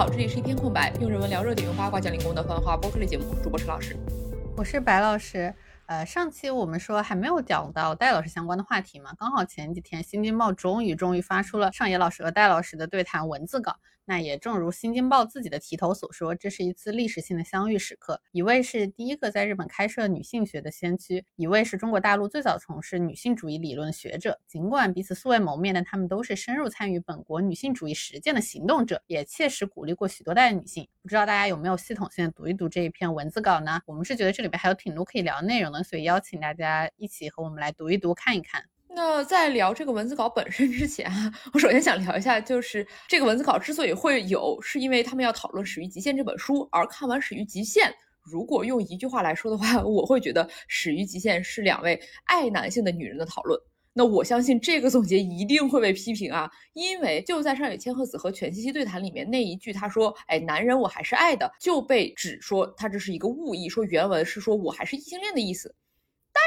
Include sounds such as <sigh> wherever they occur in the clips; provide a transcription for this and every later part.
好，这里是一片空白，用人文聊热点，用八卦讲理工的番话播客类节目，主播陈老师，我是白老师。呃，上期我们说还没有讲到戴老师相关的话题嘛，刚好前几天新京报终于终于发出了上野老师和戴老师的对谈文字稿。那也正如新京报自己的题头所说，这是一次历史性的相遇时刻。一位是第一个在日本开设女性学的先驱，一位是中国大陆最早从事女性主义理论的学者。尽管彼此素未谋面，但他们都是深入参与本国女性主义实践的行动者，也切实鼓励过许多代女性。不知道大家有没有系统性的读一读这一篇文字稿呢？我们是觉得这里边还有挺多可以聊内容的，所以邀请大家一起和我们来读一读，看一看。那在聊这个文字稿本身之前啊，我首先想聊一下，就是这个文字稿之所以会有，是因为他们要讨论《始于极限》这本书。而看完《始于极限》，如果用一句话来说的话，<laughs> 我会觉得《始于极限》是两位爱男性的女人的讨论。那我相信这个总结一定会被批评啊，因为就在上野千鹤子和全西西对谈里面那一句，他说：“哎，男人我还是爱的”，就被指说他这是一个误译，说原文是说我还是异性恋的意思。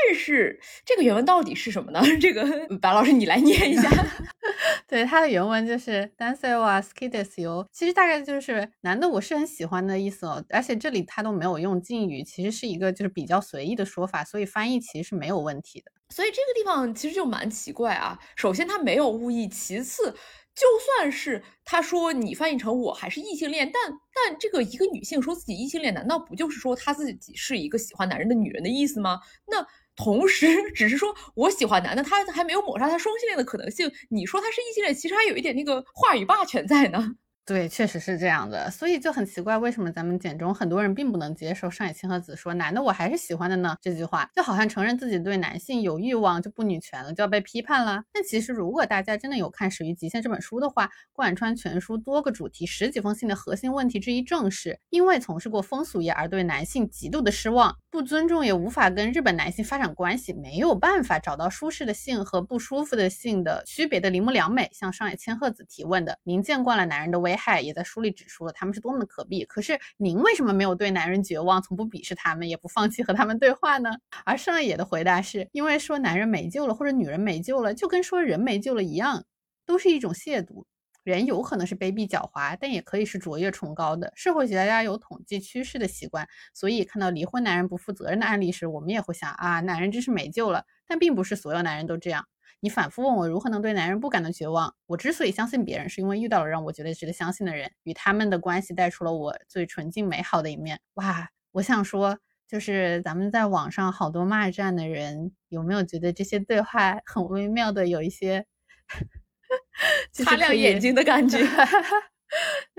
但是这个原文到底是什么呢？<laughs> 这个白老师你来念一下。<laughs> 对，它的原文就是 “danse wa skidesu”，其实大概就是男的我是很喜欢的意思哦。而且这里他都没有用敬语，其实是一个就是比较随意的说法，所以翻译其实是没有问题的。所以这个地方其实就蛮奇怪啊。首先他没有误意，其次就算是他说你翻译成我还是异性恋，但但这个一个女性说自己异性恋，难道不就是说她自己是一个喜欢男人的女人的意思吗？那。同时，<laughs> 只是说我喜欢男的，他还没有抹杀他双性恋的可能性。你说他是异性恋，其实还有一点那个话语霸权在呢。对，确实是这样的，所以就很奇怪，为什么咱们简中很多人并不能接受上野千鹤子说“男的我还是喜欢的呢”这句话，就好像承认自己对男性有欲望就不女权了，就要被批判了。但其实，如果大家真的有看《始于极限》这本书的话，贯穿全书多个主题、十几封信的核心问题之一，正是因为从事过风俗业而对男性极度的失望，不尊重，也无法跟日本男性发展关系，没有办法找到舒适的性和不舒服的性的区别的铃木良美向上野千鹤子提问的。您见惯了男人的危害，也在书里。指出了他们是多么的可鄙，可是您为什么没有对男人绝望，从不鄙视他们，也不放弃和他们对话呢？而上野的回答是因为说男人没救了，或者女人没救了，就跟说人没救了一样，都是一种亵渎。人有可能是卑鄙狡猾，但也可以是卓越崇高的。社会学家有统计趋势的习惯，所以看到离婚男人不负责任的案例时，我们也会想啊，男人真是没救了。但并不是所有男人都这样。你反复问我如何能对男人不感到绝望？我之所以相信别人，是因为遇到了让我觉得值得相信的人，与他们的关系带出了我最纯净美好的一面。哇，我想说，就是咱们在网上好多骂战的人，有没有觉得这些对话很微妙的，有一些 <laughs> 擦亮眼睛的感觉？<laughs>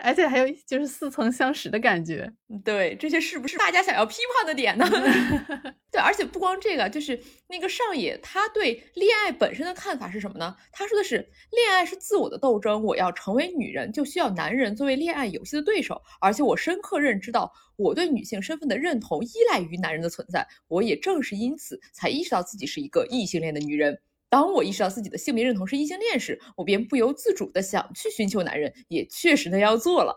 而且还有就是似曾相识的感觉，对这些是不是大家想要批判的点呢？<laughs> 对，而且不光这个，就是那个上野他对恋爱本身的看法是什么呢？他说的是恋爱是自我的斗争，我要成为女人就需要男人作为恋爱游戏的对手，而且我深刻认知到我对女性身份的认同依赖于男人的存在，我也正是因此才意识到自己是一个异性恋的女人。当我意识到自己的性别认同是异性恋时，我便不由自主的想去寻求男人，也确实那样做了。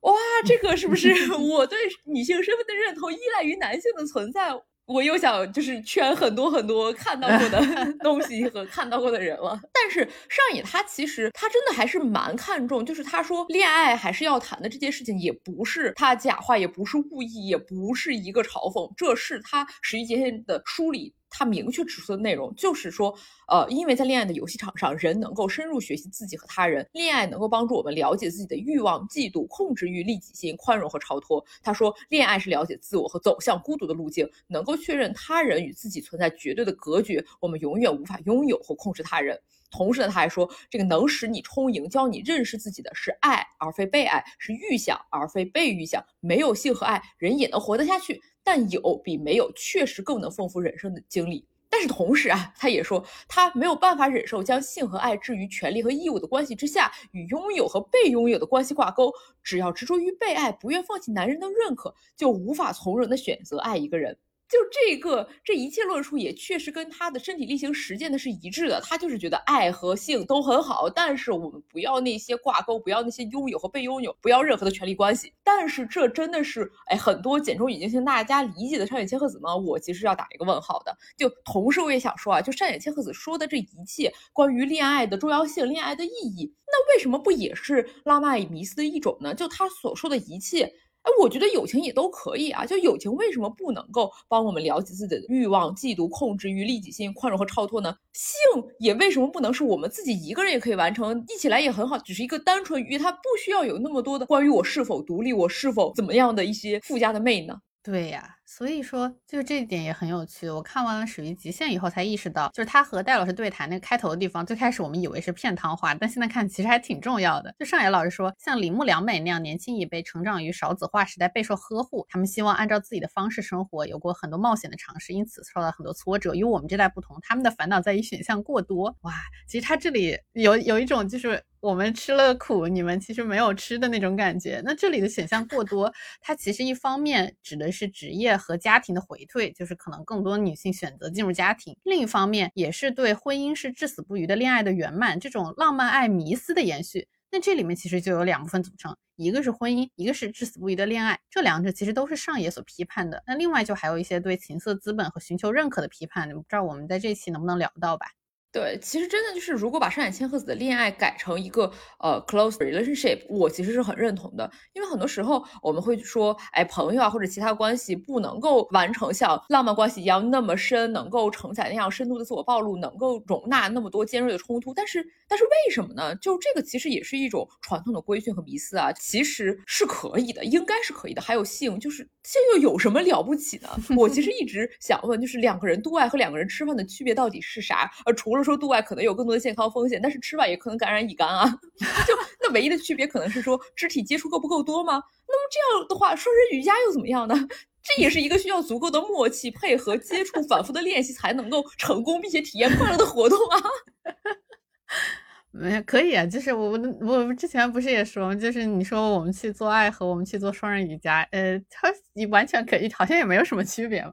哇，这个是不是 <laughs> 我对女性身份的认同依赖于男性的存在？我又想就是圈很多很多看到过的 <laughs> 东西和看到过的人了。但是上野他其实他真的还是蛮看重，就是他说恋爱还是要谈的这件事情，也不是他假话，也不是故意，也不是一个嘲讽，这是他十一节线的梳理。他明确指出的内容就是说，呃，因为在恋爱的游戏场上，人能够深入学习自己和他人，恋爱能够帮助我们了解自己的欲望、嫉妒、控制欲、利己心、宽容和超脱。他说，恋爱是了解自我和走向孤独的路径，能够确认他人与自己存在绝对的隔绝，我们永远无法拥有或控制他人。同时呢，他还说，这个能使你充盈、教你认识自己的是爱而非被爱，是预想而非被预想。没有性和爱，人也能活得下去。但有比没有确实更能丰富人生的经历，但是同时啊，他也说他没有办法忍受将性和爱置于权利和义务的关系之下，与拥有和被拥有的关系挂钩。只要执着于被爱，不愿放弃男人的认可，就无法从容的选择爱一个人。就这个这一切论述也确实跟他的身体力行实践的是一致的。他就是觉得爱和性都很好，但是我们不要那些挂钩，不要那些拥有和被拥有，不要任何的权利关系。但是这真的是哎，很多简中已经向大家理解的上野千鹤子吗？我其实要打一个问号的。就同时我也想说啊，就上野千鹤子说的这一切关于恋爱的重要性、恋爱的意义，那为什么不也是浪漫迷思的一种呢？就他所说的一切。哎，我觉得友情也都可以啊。就友情为什么不能够帮我们了解自己的欲望、嫉妒、控制欲、利己心、宽容和超脱呢？性也为什么不能是我们自己一个人也可以完成，一起来也很好，只是一个单纯愉悦，它不需要有那么多的关于我是否独立、我是否怎么样的一些附加的魅呢？对呀。所以说，就这一点也很有趣。我看完了《始于极限》以后，才意识到，就是他和戴老师对谈那个开头的地方，最开始我们以为是片汤话，但现在看其实还挺重要的。就上野老师说，像铃木良美那样年轻一辈，成长于少子化时代，备受呵护，他们希望按照自己的方式生活，有过很多冒险的尝试，因此受到很多挫折。与我们这代不同，他们的烦恼在于选项过多。哇，其实他这里有有一种就是我们吃了苦，你们其实没有吃的那种感觉。那这里的选项过多，它其实一方面指的是职业。和家庭的回退，就是可能更多女性选择进入家庭；另一方面，也是对婚姻是至死不渝的恋爱的圆满，这种浪漫爱迷思的延续。那这里面其实就有两部分组成，一个是婚姻，一个是至死不渝的恋爱。这两者其实都是上野所批判的。那另外就还有一些对情色资本和寻求认可的批判，不知道我们在这期能不能聊到吧？对，其实真的就是，如果把上野千鹤子的恋爱改成一个呃 close relationship，我其实是很认同的。因为很多时候我们会说，哎，朋友啊或者其他关系不能够完成像浪漫关系一样那么深，能够承载那样深度的自我暴露，能够容纳那么多尖锐的冲突。但是，但是为什么呢？就这个其实也是一种传统的规训和迷思啊，其实是可以的，应该是可以的。还有性，就是性又有什么了不起呢？我其实一直想问，就是两个人度爱和两个人吃饭的区别到底是啥？呃，除了说度外可能有更多的健康风险，但是吃外也可能感染乙肝啊。<laughs> 就那唯一的区别可能是说肢体接触够不够多吗？那么这样的话，双人瑜伽又怎么样呢？这也是一个需要足够的默契、配合、接触、反复的练习才能够成功并且体验快乐的活动啊。<laughs> 没可以啊，就是我我我之前不是也说，就是你说我们去做爱和我们去做双人瑜伽，呃，它你完全可以，好像也没有什么区别。对，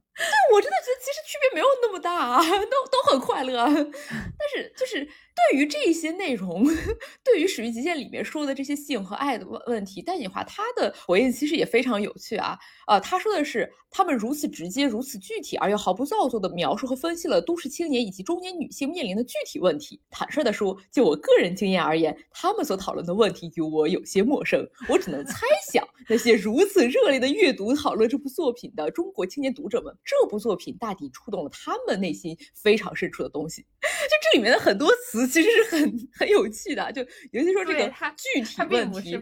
我真的觉得其实区别没有那么大啊，<laughs> 都都很快乐。<laughs> 但是就是对于这些内容，<laughs> 对于《始于极限》里面说的这些性和爱的问问题，戴锦华他的回应其实也非常有趣啊。啊，他说的是，他们如此直接、如此具体而又毫不造作的描述和分析了都市青年以及中年女性面临的具体问题。坦率的说，就我个人经验而言，他们所讨论的问题与我有些陌生。我只能猜想，那些如此热烈的阅读讨论这部作品的中国青年读者们，这部作品大抵触动了他们内心非常深处的东西。<laughs> 就这里面的很多词其实是很 <laughs> 很有趣的，就尤其说这个具体问题，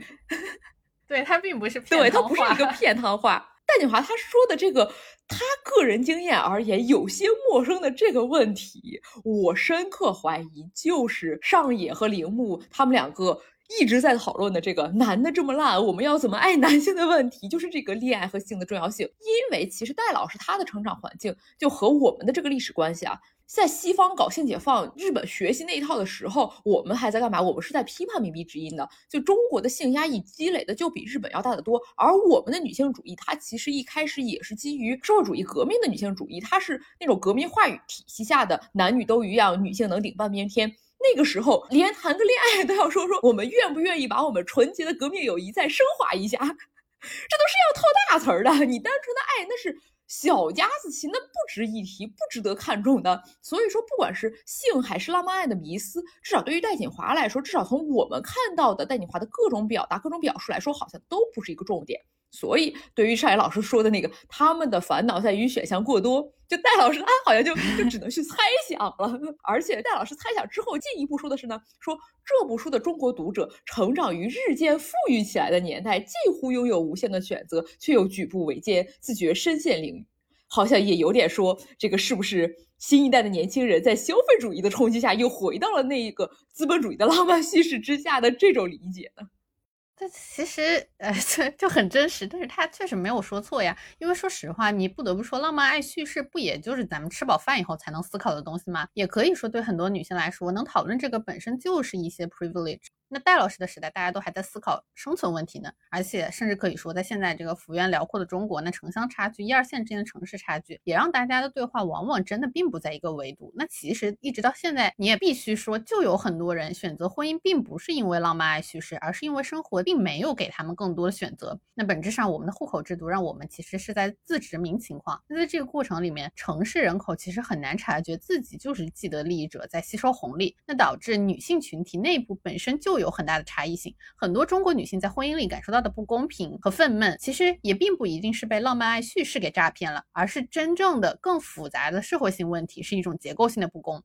<laughs> 对他并不是对他不是一个片汤话。<laughs> 戴锦华他说的这个，他个人经验而言有些陌生的这个问题，我深刻怀疑就是上野和铃木他们两个一直在讨论的这个男的这么烂，我们要怎么爱男性的问题，就是这个恋爱和性的重要性。因为其实戴老师他的成长环境就和我们的这个历史关系啊。在西方搞性解放，日本学习那一套的时候，我们还在干嘛？我们是在批判靡靡之音的。就中国的性压抑积累的就比日本要大得多，而我们的女性主义，它其实一开始也是基于社会主义革命的女性主义，它是那种革命话语体系下的男女都一样，女性能顶半边天。那个时候连谈个恋爱都要说说我们愿不愿意把我们纯洁的革命友谊再升华一下，<laughs> 这都是要套大词儿的。你单纯的爱那是。小家子气那不值一提，不值得看重的。所以说，不管是性还是浪漫爱的迷思，至少对于戴锦华来说，至少从我们看到的戴锦华的各种表达、各种表述来说，好像都不是一个重点。所以，对于上野老师说的那个，他们的烦恼在于选项过多，就戴老师他好像就就只能去猜想了。<laughs> 而且，戴老师猜想之后进一步说的是呢，说这部书的中国读者成长于日渐富裕起来的年代，几乎拥有无限的选择，却又举步维艰，自觉深陷囹圄。好像也有点说这个是不是新一代的年轻人在消费主义的冲击下，又回到了那一个资本主义的浪漫叙事之下的这种理解呢？这其实呃，<laughs> 这就很真实，但是他确实没有说错呀。因为说实话，你不得不说，浪漫爱叙事不也就是咱们吃饱饭以后才能思考的东西吗？也可以说，对很多女性来说，能讨论这个本身就是一些 privilege。那戴老师的时代，大家都还在思考生存问题呢，而且甚至可以说，在现在这个幅员辽阔的中国，那城乡差距、一二线之间的城市差距，也让大家的对话往往真的并不在一个维度。那其实一直到现在，你也必须说，就有很多人选择婚姻，并不是因为浪漫爱叙事，而是因为生活并没有给他们更多的选择。那本质上，我们的户口制度让我们其实是在自殖民情况。那在这个过程里面，城市人口其实很难察觉自己就是既得利益者，在吸收红利，那导致女性群体内部本身就有有很大的差异性。很多中国女性在婚姻里感受到的不公平和愤懑，其实也并不一定是被浪漫爱叙事给诈骗了，而是真正的更复杂的社会性问题，是一种结构性的不公。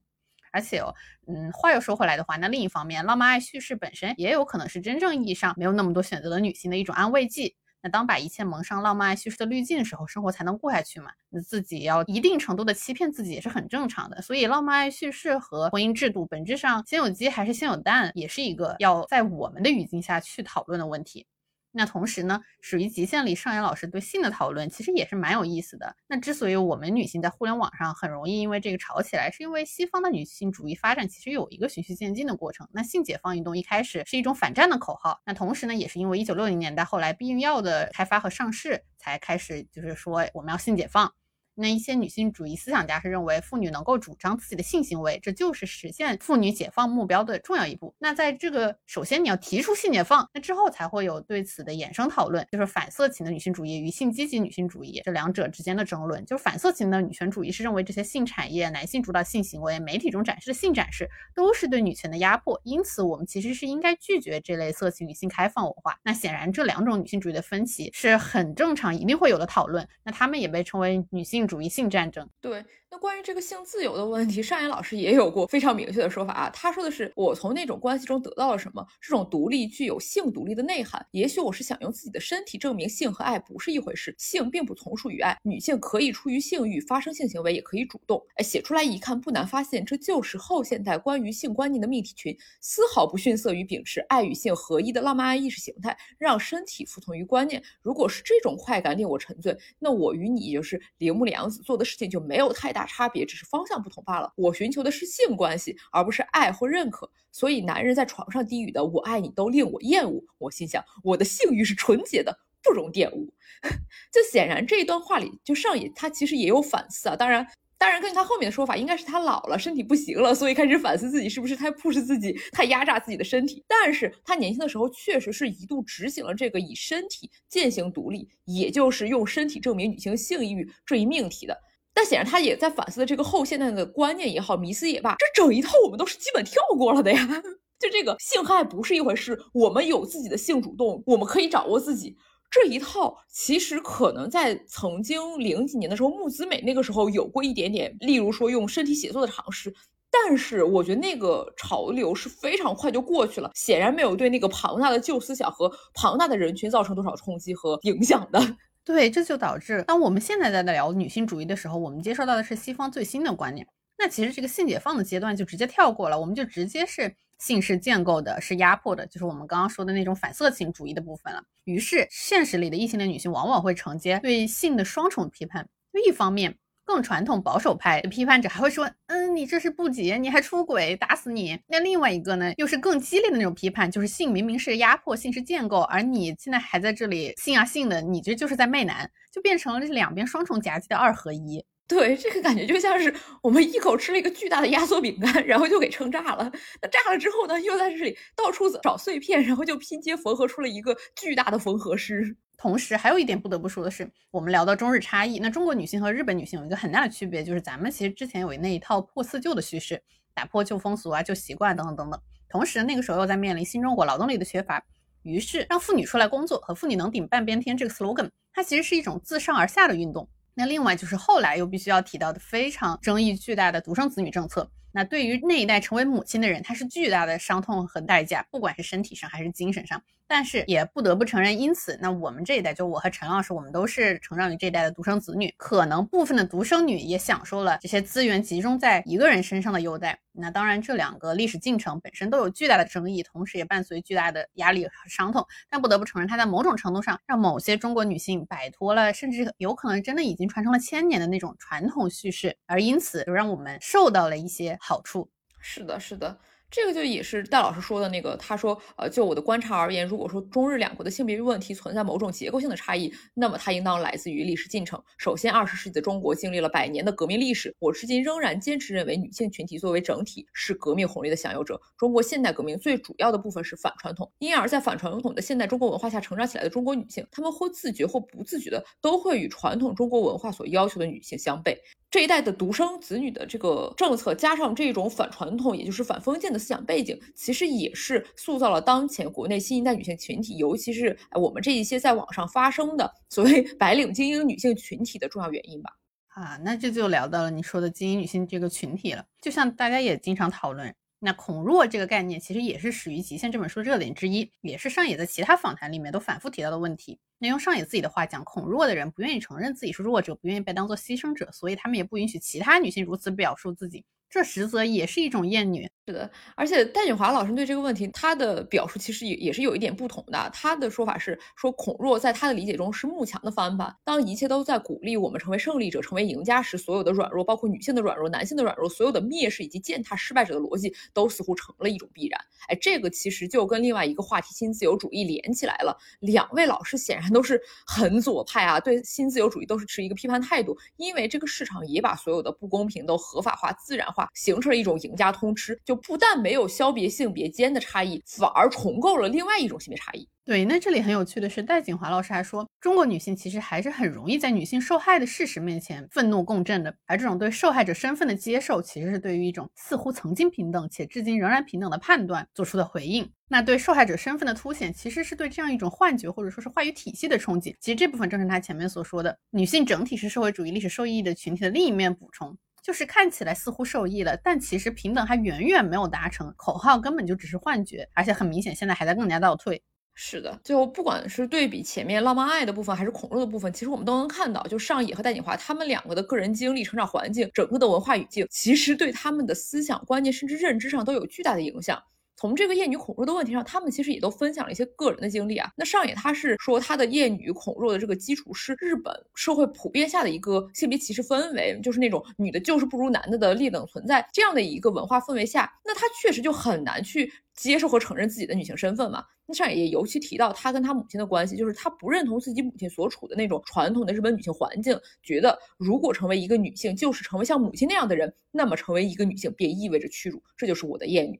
而且哦，嗯，话又说回来的话，那另一方面，浪漫爱叙事本身也有可能是真正意义上没有那么多选择的女性的一种安慰剂。那当把一切蒙上浪漫爱叙事的滤镜的时候，生活才能过下去嘛？那自己要一定程度的欺骗自己也是很正常的。所以，浪漫爱叙事和婚姻制度本质上，先有鸡还是先有蛋，也是一个要在我们的语境下去讨论的问题。那同时呢，属于极限里上野老师对性的讨论，其实也是蛮有意思的。那之所以我们女性在互联网上很容易因为这个吵起来，是因为西方的女性主义发展其实有一个循序渐进的过程。那性解放运动一开始是一种反战的口号，那同时呢，也是因为一九六零年代后来避孕药的开发和上市，才开始就是说我们要性解放。那一些女性主义思想家是认为，妇女能够主张自己的性行为，这就是实现妇女解放目标的重要一步。那在这个首先你要提出性解放，那之后才会有对此的衍生讨论，就是反色情的女性主义与性积极女性主义这两者之间的争论。就是反色情的女权主义是认为这些性产业、男性主导性行为、媒体中展示的性展示都是对女权的压迫，因此我们其实是应该拒绝这类色情女性开放文化。那显然这两种女性主义的分歧是很正常，一定会有的讨论。那他们也被称为女性。主义性战争，对。那关于这个性自由的问题，尚言老师也有过非常明确的说法啊。他说的是，我从那种关系中得到了什么？这种独立具有性独立的内涵。也许我是想用自己的身体证明性和爱不是一回事，性并不从属于爱。女性可以出于性欲发生性行为，也可以主动。哎，写出来一看，不难发现，这就是后现代关于性观念的命题群，丝毫不逊色于秉持爱与性合一的浪漫爱意识形态，让身体服从于观念。如果是这种快感令我沉醉，那我与你，也就是铃木良子做的事情就没有太大。大差别只是方向不同罢了。我寻求的是性关系，而不是爱或认可。所以，男人在床上低语的“我爱你”都令我厌恶。我心想，我的性欲是纯洁的，不容玷污。<laughs> 这显然这一段话里，就上野他其实也有反思啊。当然，当然根据他后面的说法，应该是他老了，身体不行了，所以开始反思自己是不是太 push 自己，太压榨自己的身体。但是他年轻的时候确实是一度执行了这个以身体践行独立，也就是用身体证明女性性欲这一命题的。但显然他也在反思的这个后现代的观念也好，迷思也罢，这整一套我们都是基本跳过了的呀。<laughs> 就这个性爱不是一回事，我们有自己的性主动，我们可以掌握自己这一套。其实可能在曾经零几年的时候，木子美那个时候有过一点点，例如说用身体写作的尝试。但是我觉得那个潮流是非常快就过去了，显然没有对那个庞大的旧思想和庞大的人群造成多少冲击和影响的。对，这就导致当我们现在在聊女性主义的时候，我们接受到的是西方最新的观念。那其实这个性解放的阶段就直接跳过了，我们就直接是性是建构的，是压迫的，就是我们刚刚说的那种反色情主义的部分了。于是现实里的异性恋女性往往会承接对性的双重批判，一方面。更传统保守派的批判者还会说，嗯，你这是不洁，你还出轨，打死你。那另外一个呢，又是更激烈的那种批判，就是性明明是压迫，性是建构，而你现在还在这里性啊性的，你这就是在媚男，就变成了这两边双重夹击的二合一。<laughs> 对，这个感觉就像是我们一口吃了一个巨大的压缩饼干，然后就给撑炸了。那炸了之后呢，又在这里到处找碎片，然后就拼接缝合出了一个巨大的缝合师。同时，还有一点不得不说的是，我们聊到中日差异，那中国女性和日本女性有一个很大的区别，就是咱们其实之前有那一套破四旧的叙事，打破旧风俗啊、旧习惯等等等等。同时，那个时候又在面临新中国劳动力的缺乏，于是让妇女出来工作和妇女能顶半边天这个 slogan，它其实是一种自上而下的运动。那另外就是后来又必须要提到的非常争议巨大的独生子女政策。那对于那一代成为母亲的人，他是巨大的伤痛和代价，不管是身体上还是精神上。但是也不得不承认，因此，那我们这一代，就我和陈老师，我们都是成长于这一代的独生子女，可能部分的独生女也享受了这些资源集中在一个人身上的优待。那当然，这两个历史进程本身都有巨大的争议，同时也伴随巨大的压力和伤痛。但不得不承认，它在某种程度上让某些中国女性摆脱了，甚至有可能真的已经传承了千年的那种传统叙事，而因此就让我们受到了一些好处。是的，是的。这个就也是戴老师说的那个，他说，呃，就我的观察而言，如果说中日两国的性别问题存在某种结构性的差异，那么它应当来自于历史进程。首先，二十世纪的中国经历了百年的革命历史，我至今仍然坚持认为，女性群体作为整体是革命红利的享有者。中国现代革命最主要的部分是反传统，因而，在反传统的现代中国文化下成长起来的中国女性，她们或自觉或不自觉的都会与传统中国文化所要求的女性相悖。这一代的独生子女的这个政策，加上这种反传统，也就是反封建的思想背景，其实也是塑造了当前国内新一代女性群体，尤其是我们这一些在网上发声的所谓白领精英女性群体的重要原因吧。啊，那这就聊到了你说的精英女性这个群体了。就像大家也经常讨论，那恐弱这个概念，其实也是《始于极限》这本书热点之一，也是上野在其他访谈里面都反复提到的问题。那用上野自己的话讲，恐弱的人不愿意承认自己是弱者，不愿意被当做牺牲者，所以他们也不允许其他女性如此表述自己。这实则也是一种厌女，是的。而且戴锦华老师对这个问题，他的表述其实也也是有一点不同的。他的说法是说，孔若在他的理解中是慕强的翻版。当一切都在鼓励我们成为胜利者、成为赢家时，所有的软弱，包括女性的软弱、男性的软弱，所有的蔑视以及践踏失败者的逻辑，都似乎成了一种必然。哎，这个其实就跟另外一个话题新自由主义连起来了。两位老师显然都是很左派啊，对新自由主义都是持一个批判态度，因为这个市场也把所有的不公平都合法化、自然化。形成了一种赢家通吃，就不但没有消别性别间的差异，反而重构了另外一种性别差异。对，那这里很有趣的是，戴锦华老师还说，中国女性其实还是很容易在女性受害的事实面前愤怒共振的，而这种对受害者身份的接受，其实是对于一种似乎曾经平等且至今仍然平等的判断做出的回应。那对受害者身份的凸显，其实是对这样一种幻觉或者说是话语体系的冲击。其实这部分正是他前面所说的，女性整体是社会主义历史受益的群体的另一面补充。就是看起来似乎受益了，但其实平等还远远没有达成，口号根本就只是幻觉，而且很明显现在还在更加倒退。是的，就不管是对比前面浪漫爱的部分，还是恐弱的部分，其实我们都能看到，就上野和戴锦华他们两个的个人经历、成长环境、整个的文化语境，其实对他们的思想观念甚至认知上都有巨大的影响。从这个厌女恐弱的问题上，他们其实也都分享了一些个人的经历啊。那上野他是说他的厌女恐弱的这个基础是日本社会普遍下的一个性别歧视氛围，就是那种女的就是不如男的的劣等存在这样的一个文化氛围下，那他确实就很难去接受和承认自己的女性身份嘛。那上野也尤其提到他跟他母亲的关系，就是他不认同自己母亲所处的那种传统的日本女性环境，觉得如果成为一个女性就是成为像母亲那样的人，那么成为一个女性便意味着屈辱，这就是我的厌女。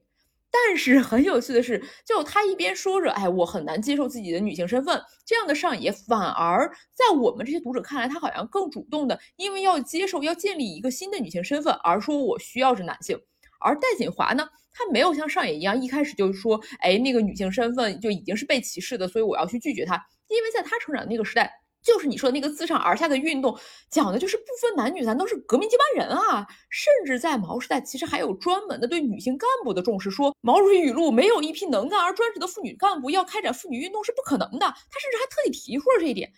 但是很有趣的是，就他一边说着，哎，我很难接受自己的女性身份，这样的上野反而在我们这些读者看来，他好像更主动的，因为要接受、要建立一个新的女性身份，而说我需要是男性。而戴锦华呢，他没有像上野一样，一开始就说，哎，那个女性身份就已经是被歧视的，所以我要去拒绝她，因为在他成长的那个时代。就是你说的那个自上而下的运动，讲的就是不分男女，咱都是革命接班人啊！甚至在毛时代，其实还有专门的对女性干部的重视，说毛主席语录没有一批能干而专职的妇女干部，要开展妇女运动是不可能的。他甚至还特地提出了这一点。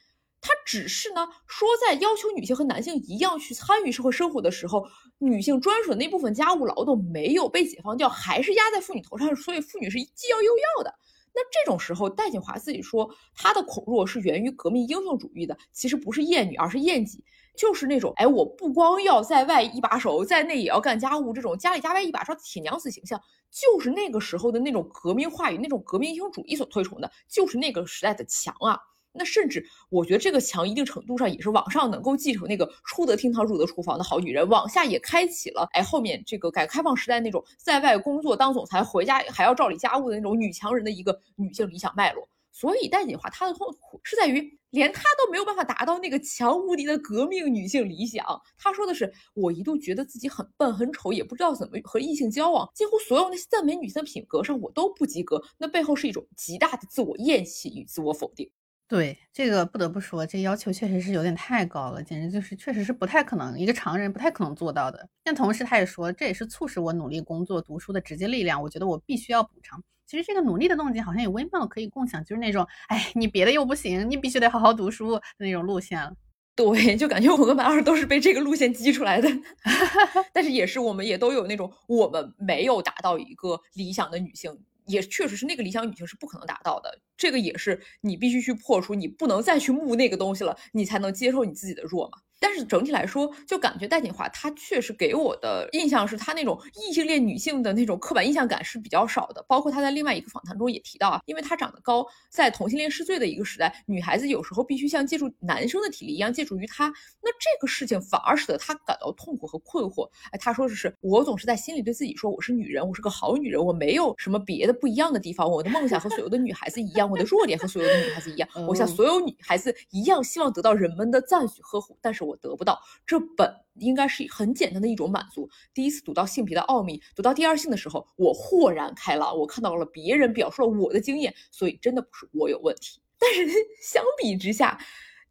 他只是呢说，在要求女性和男性一样去参与社会生活的时候，女性专属的那部分家务劳动没有被解放掉，还是压在妇女头上，所以妇女是既要又要的。那这种时候，戴锦华自己说，他的恐弱是源于革命英雄主义的，其实不是厌女，而是厌己，就是那种，哎，我不光要在外一把手，在内也要干家务，这种家里家外一把抓的铁娘子形象，就是那个时候的那种革命话语，那种革命英雄主义所推崇的，就是那个时代的强啊。那甚至，我觉得这个强一定程度上也是网上能够继承那个出得厅堂入得厨房的好女人，往下也开启了哎后面这个改革开放时代那种在外工作当总裁，回家还要照理家务的那种女强人的一个女性理想脉络。所以戴锦华她的痛苦是在于连她都没有办法达到那个强无敌的革命女性理想。她说的是，我一度觉得自己很笨很丑，也不知道怎么和异性交往，几乎所有那些赞美女性的品格上我都不及格。那背后是一种极大的自我厌弃与自我否定。对这个不得不说，这要求确实是有点太高了，简直就是确实是不太可能，一个常人不太可能做到的。但同时他也说，这也是促使我努力工作、读书的直接力量。我觉得我必须要补偿。其实这个努力的动机好像也微妙可以共享，就是那种，哎，你别的又不行，你必须得好好读书的那种路线。对，就感觉我跟白老师都是被这个路线激出来的。<laughs> 但是也是我们也都有那种，我们没有达到一个理想的女性。也确实是那个理想女性是不可能达到的，这个也是你必须去破除，你不能再去慕那个东西了，你才能接受你自己的弱嘛。但是整体来说，就感觉戴锦华她确实给我的印象是，她那种异性恋女性的那种刻板印象感是比较少的。包括她在另外一个访谈中也提到啊，因为她长得高，在同性恋试罪的一个时代，女孩子有时候必须像借助男生的体力一样借助于他，那这个事情反而使得她感到痛苦和困惑。哎，她说的是，我总是在心里对自己说，我是女人，我是个好女人，我没有什么别的不一样的地方，我的梦想和所有的女孩子一样，我的弱点和所有的女孩子一样，我像所有女孩子一样，希望得到人们的赞许呵护，但是我得不到。这本应该是很简单的一种满足。第一次读到性别的奥秘，读到第二性的时候，我豁然开朗。我看到了别人表述了我的经验，所以真的不是我有问题。但是相比之下，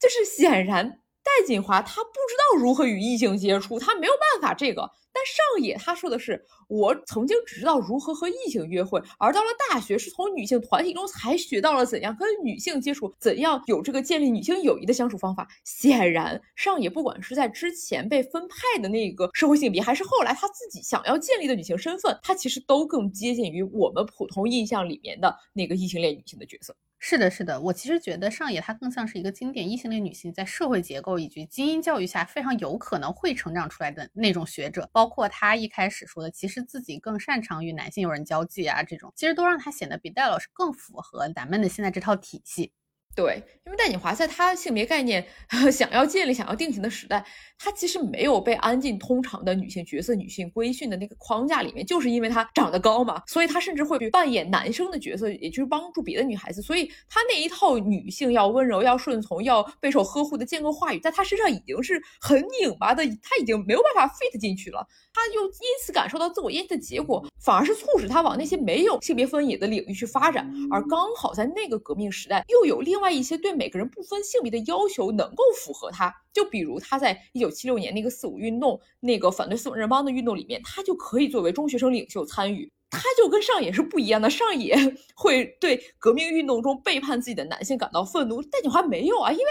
就是显然戴锦华她不知道如何与异性接触，她没有办法这个。但上野他说的是，我曾经只知道如何和异性约会，而到了大学，是从女性团体中才学到了怎样跟女性接触，怎样有这个建立女性友谊的相处方法。显然，上野不管是在之前被分派的那个社会性别，还是后来他自己想要建立的女性身份，他其实都更接近于我们普通印象里面的那个异性恋女性的角色。是的，是的，我其实觉得上野她更像是一个经典异性恋女性，在社会结构以及精英教育下非常有可能会成长出来的那种学者，包括她一开始说的，其实自己更擅长与男性友人交际啊，这种其实都让她显得比戴老师更符合咱们的现在这套体系。对，因为戴锦华在她性别概念 <laughs> 想要建立、想要定型的时代，她其实没有被安进通常的女性角色、女性规训的那个框架里面，就是因为她长得高嘛，所以她甚至会去扮演男生的角色，也就是帮助别的女孩子。所以她那一套女性要温柔、要顺从、要备受呵护的建构话语，在她身上已经是很拧巴的，她已经没有办法 fit 进去了。她又因此感受到自我厌弃的结果，反而是促使她往那些没有性别分野的领域去发展。而刚好在那个革命时代，又有另外一些对每个人不分性别的要求能够符合他，就比如他在一九七六年那个四五运动，那个反对四五人帮的运动里面，他就可以作为中学生领袖参与。他就跟上野是不一样的，上野 <laughs> 会对革命运动中背叛自己的男性感到愤怒，戴锦华没有啊，因为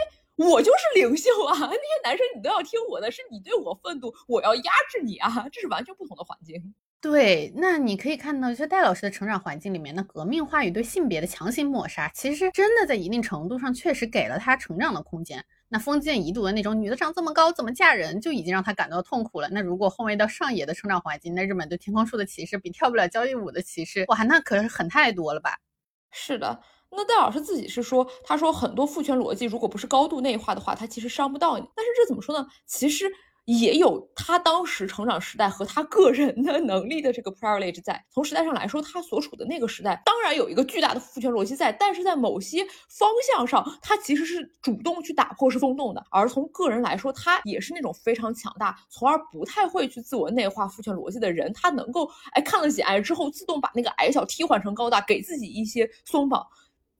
我就是领袖啊，<laughs> 那些男生你都要听我的，是你对我愤怒，我要压制你啊，这是完全不同的环境。对，那你可以看到，就戴老师的成长环境里面，那革命话语对性别的强行抹杀，其实真的在一定程度上确实给了他成长的空间。那封建遗毒的那种女的长这么高怎么嫁人，就已经让他感到痛苦了。那如果后面到上野的成长环境，那日本对天空树的歧视比跳不了交谊舞的歧视，哇，那可是狠太多了吧？是的，那戴老师自己是说，他说很多父权逻辑如果不是高度内化的话，他其实伤不到你。但是这怎么说呢？其实。也有他当时成长时代和他个人的能力的这个 privilege 在。从时代上来说，他所处的那个时代当然有一个巨大的父权逻辑在，但是在某些方向上，他其实是主动去打破、是松动的。而从个人来说，他也是那种非常强大，从而不太会去自我内化父权逻辑的人。他能够哎看了几挨之后，自动把那个矮小替换成高大，给自己一些松绑。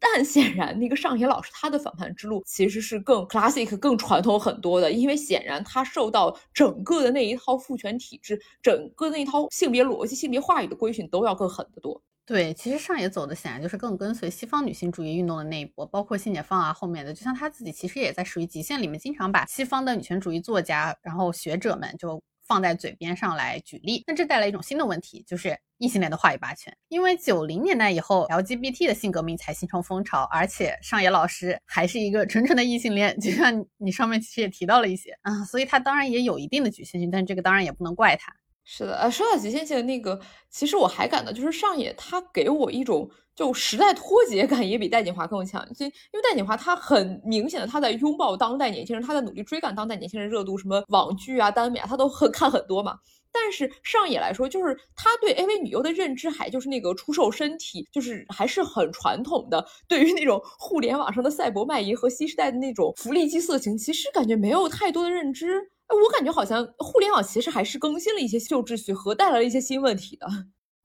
但显然，那个上野老师他的反叛之路其实是更 classic、更传统很多的，因为显然他受到整个的那一套父权体制、整个那一套性别逻辑、性别话语的规训都要更狠得多。对，其实上野走的显然就是更跟随西方女性主义运动的那一波，包括性解放啊，后面的，就像他自己其实也在属于极限里面，经常把西方的女权主义作家，然后学者们就。放在嘴边上来举例，那这带来一种新的问题，就是异性恋的话语霸权。因为九零年代以后，LGBT 的性革命才形成风潮，而且上野老师还是一个纯纯的异性恋，就像你上面其实也提到了一些啊，所以他当然也有一定的局限性，但这个当然也不能怪他。是的，呃，说到极限性的那个，其实我还感到就是上野他给我一种。就时代脱节感也比戴锦华更强，就因为戴锦华他很明显的他在拥抱当代年轻人，他在努力追赶当代年轻人热度，什么网剧啊、耽美啊，他都很 <laughs> 看很多嘛。但是上野来说，就是他对 AV 女优的认知还就是那个出售身体，就是还是很传统的。对于那种互联网上的赛博卖淫和新时代的那种福利机色情，其实感觉没有太多的认知。我感觉好像互联网其实还是更新了一些旧秩序和带来了一些新问题的。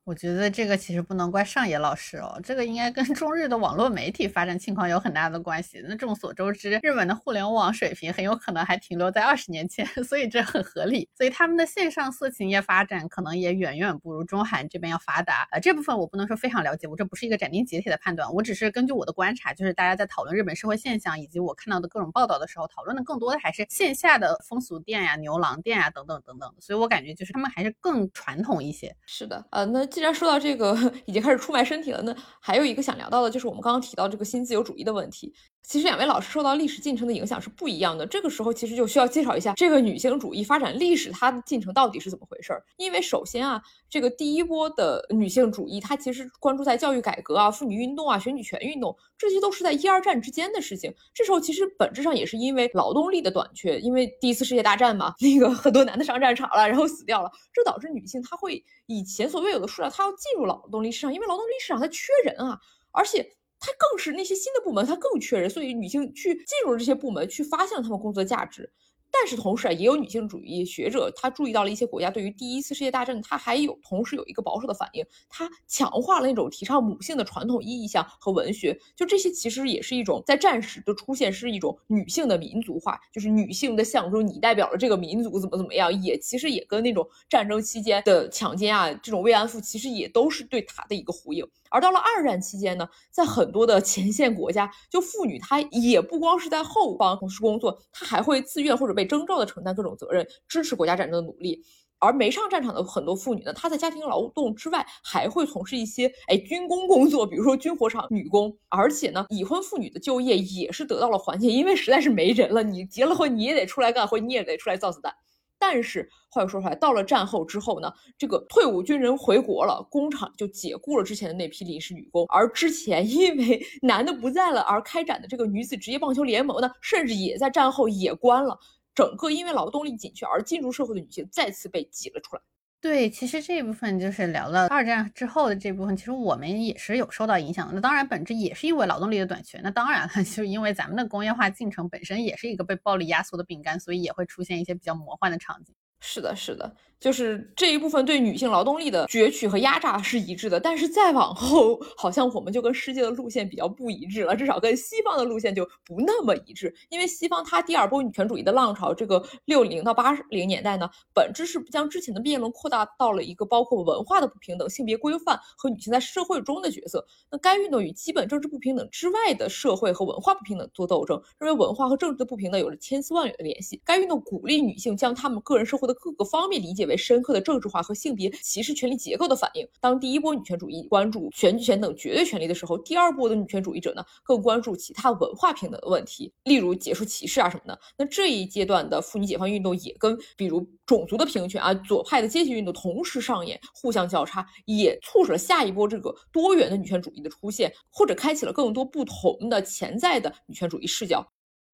我觉得这个其实不能怪上野老师哦，这个应该跟 <laughs> 中日的网络媒体发展情况有很大的关系。那众所周知，日本的互联网水平很有可能还停留在二十年前，<laughs> 所以这很合理。所以他们的线上色情业发展可能也远远不如中韩这边要发达。呃，这部分我不能说非常了解，我这不是一个斩钉截铁的判断，我只是根据我的观察，就是大家在讨论日本社会现象以及我看到的各种报道的时候，讨论的更多的还是线下的风俗店呀、牛郎店呀等等等等。所以我感觉就是他们还是更传统一些。是的，呃，那。既然说到这个 <laughs> 已经开始出卖身体了，那还有一个想聊到的就是我们刚刚提到这个新自由主义的问题。其实两位老师受到历史进程的影响是不一样的。这个时候其实就需要介绍一下这个女性主义发展历史它的进程到底是怎么回事儿。因为首先啊，这个第一波的女性主义它其实关注在教育改革啊、妇女运动啊、选举权运动，这些都是在一二战之间的事情。这时候其实本质上也是因为劳动力的短缺，因为第一次世界大战嘛，<laughs> 那个很多男的上战场了，然后死掉了，这导致女性她会以前所未有的数量，她要进入劳动力市场，因为劳动力市场它缺人啊，而且。它更是那些新的部门，它更缺人，所以女性去进入这些部门，去发现他们工作价值。但是同时啊，也有女性主义学者，他注意到了一些国家对于第一次世界大战，他还有同时有一个保守的反应，他强化了那种提倡母性的传统意义象和文学。就这些其实也是一种在战时的出现，是一种女性的民族化，就是女性的象征，你代表了这个民族怎么怎么样，也其实也跟那种战争期间的强奸啊，这种慰安妇，其实也都是对她的一个呼应。而到了二战期间呢，在很多的前线国家，就妇女她也不光是在后方从事工作，她还会自愿或者被征召的承担各种责任，支持国家战争的努力。而没上战场的很多妇女呢，她在家庭劳动之外，还会从事一些哎军工工作，比如说军火厂女工。而且呢，已婚妇女的就业也是得到了缓解，因为实在是没人了，你结了婚你也得出来干活，你也得出来造子弹。但是话又说回来，到了战后之后呢，这个退伍军人回国了，工厂就解雇了之前的那批临时女工，而之前因为男的不在了而开展的这个女子职业棒球联盟呢，甚至也在战后也关了。整个因为劳动力紧缺而进入社会的女性再次被挤了出来。对，其实这一部分就是聊了二战之后的这部分，其实我们也是有受到影响的。那当然，本质也是因为劳动力的短缺。那当然了，<laughs> 就是因为咱们的工业化进程本身也是一个被暴力压缩的饼干，所以也会出现一些比较魔幻的场景。是的，是的，就是这一部分对女性劳动力的攫取和压榨是一致的，但是再往后，好像我们就跟世界的路线比较不一致了，至少跟西方的路线就不那么一致。因为西方它第二波女权主义的浪潮，这个六零到八零年代呢，本质是将之前的辩论扩大到了一个包括文化的不平等、性别规范和女性在社会中的角色。那该运动与基本政治不平等之外的社会和文化不平等做斗争，认为文化和政治的不平等有着千丝万缕的联系。该运动鼓励女性将她们个人生活的各个方面理解为深刻的政治化和性别歧视权利结构的反应。当第一波女权主义关注选举权等绝对权利的时候，第二波的女权主义者呢更关注其他文化平等的问题，例如结束歧视啊什么的。那这一阶段的妇女解放运动也跟比如种族的平权啊、左派的阶级运动同时上演，互相交叉，也促使了下一波这个多元的女权主义的出现，或者开启了更多不同的潜在的女权主义视角。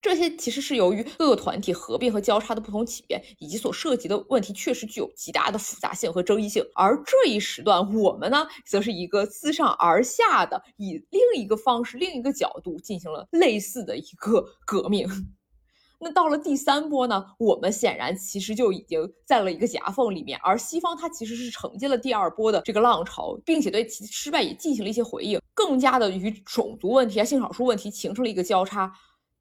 这些其实是由于各个团体合并和交叉的不同起源，以及所涉及的问题确实具有极大的复杂性和争议性。而这一时段，我们呢，则是一个自上而下的，以另一个方式、另一个角度进行了类似的一个革命。<laughs> 那到了第三波呢，我们显然其实就已经在了一个夹缝里面，而西方它其实是承接了第二波的这个浪潮，并且对其失败也进行了一些回应，更加的与种族问题啊、性少数问题形成了一个交叉。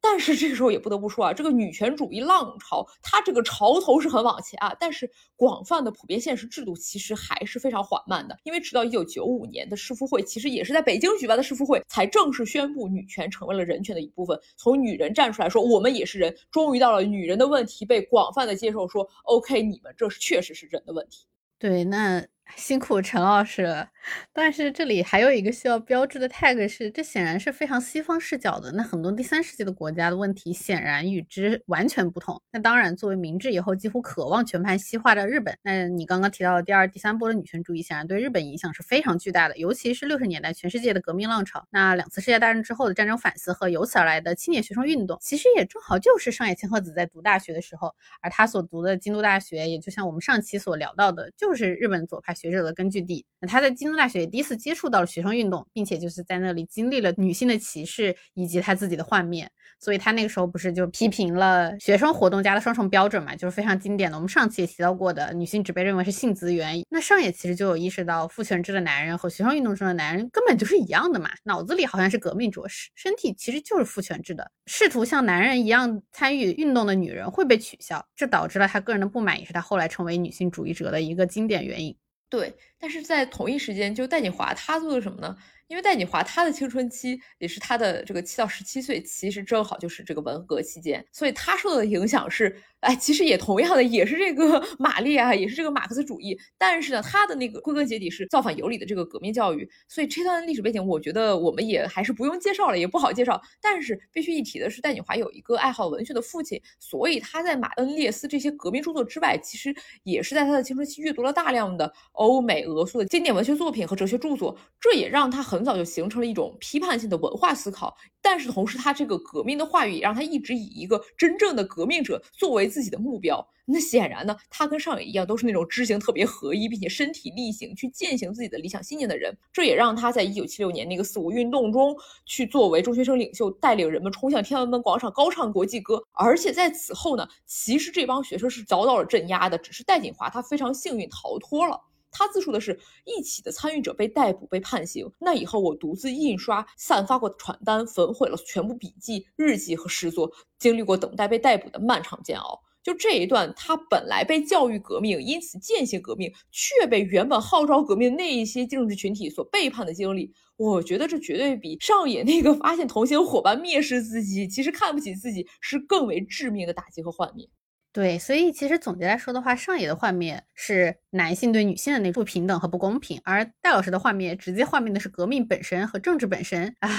但是这个时候也不得不说啊，这个女权主义浪潮，它这个潮头是很往前啊，但是广泛的普遍现实制度其实还是非常缓慢的。因为直到一九九五年的世妇会，其实也是在北京举办的世妇会，才正式宣布女权成为了人权的一部分。从女人站出来说我们也是人，终于到了女人的问题被广泛的接受，说 OK，你们这确实是人的问题。对，那。辛苦陈老师了，但是这里还有一个需要标志的 tag 是，这显然是非常西方视角的。那很多第三世界的国家的问题显然与之完全不同。那当然，作为明治以后几乎渴望全盘西化的日本，那你刚刚提到的第二、第三波的女权主义，显然对日本影响是非常巨大的。尤其是六十年代全世界的革命浪潮，那两次世界大战之后的战争反思和由此而来的青年学生运动，其实也正好就是上野千鹤子在读大学的时候，而他所读的京都大学，也就像我们上期所聊到的，就是日本左派。学者的根据地，那他在京都大学也第一次接触到了学生运动，并且就是在那里经历了女性的歧视以及他自己的幻灭，所以他那个时候不是就批评了学生活动家的双重标准嘛，就是非常经典的。我们上期也提到过的，女性只被认为是性资源。那上野其实就有意识到，父权制的男人和学生运动中的男人根本就是一样的嘛，脑子里好像是革命着实，身体其实就是父权制的。试图像男人一样参与运动的女人会被取笑，这导致了他个人的不满，也是他后来成为女性主义者的一个经典原因。对，但是在同一时间，就戴锦华他做的什么呢？因为戴锦华她的青春期也是她的这个七到十七岁，其实正好就是这个文革期间，所以她受到的影响是，哎，其实也同样的也是这个 <laughs> 马列啊，也是这个马克思主义，但是呢，她的那个归根结底是造反有理的这个革命教育，所以这段历史背景，我觉得我们也还是不用介绍了，也不好介绍。但是必须一提的是，戴锦华有一个爱好文学的父亲，所以他在马恩列斯这些革命著作之外，其实也是在他的青春期阅读了大量的欧美俄苏的经典文学作品和哲学著作，这也让他很。很早就形成了一种批判性的文化思考，但是同时，他这个革命的话语也让他一直以一个真正的革命者作为自己的目标。那显然呢，他跟上野一样，都是那种知行特别合一，并且身体力行去践行自己的理想信念的人。这也让他在一九七六年那个四五运动中，去作为中学生领袖，带领人们冲向天安门广场高唱国际歌。而且在此后呢，其实这帮学生是遭到了镇压的，只是戴锦华他非常幸运逃脱了。他自述的是一起的参与者被逮捕、被判刑。那以后，我独自印刷、散发过的传单，焚毁了全部笔记、日记和诗作，经历过等待被逮捕的漫长煎熬。就这一段，他本来被教育革命，因此践行革命，却被原本号召革命那一些政治群体所背叛的经历，我觉得这绝对比上野那个发现同行伙伴蔑视自己、其实看不起自己，是更为致命的打击和幻灭。对，所以其实总结来说的话，上野的画面是男性对女性的那不平等和不公平，而戴老师的画面直接画面的是革命本身和政治本身。唉。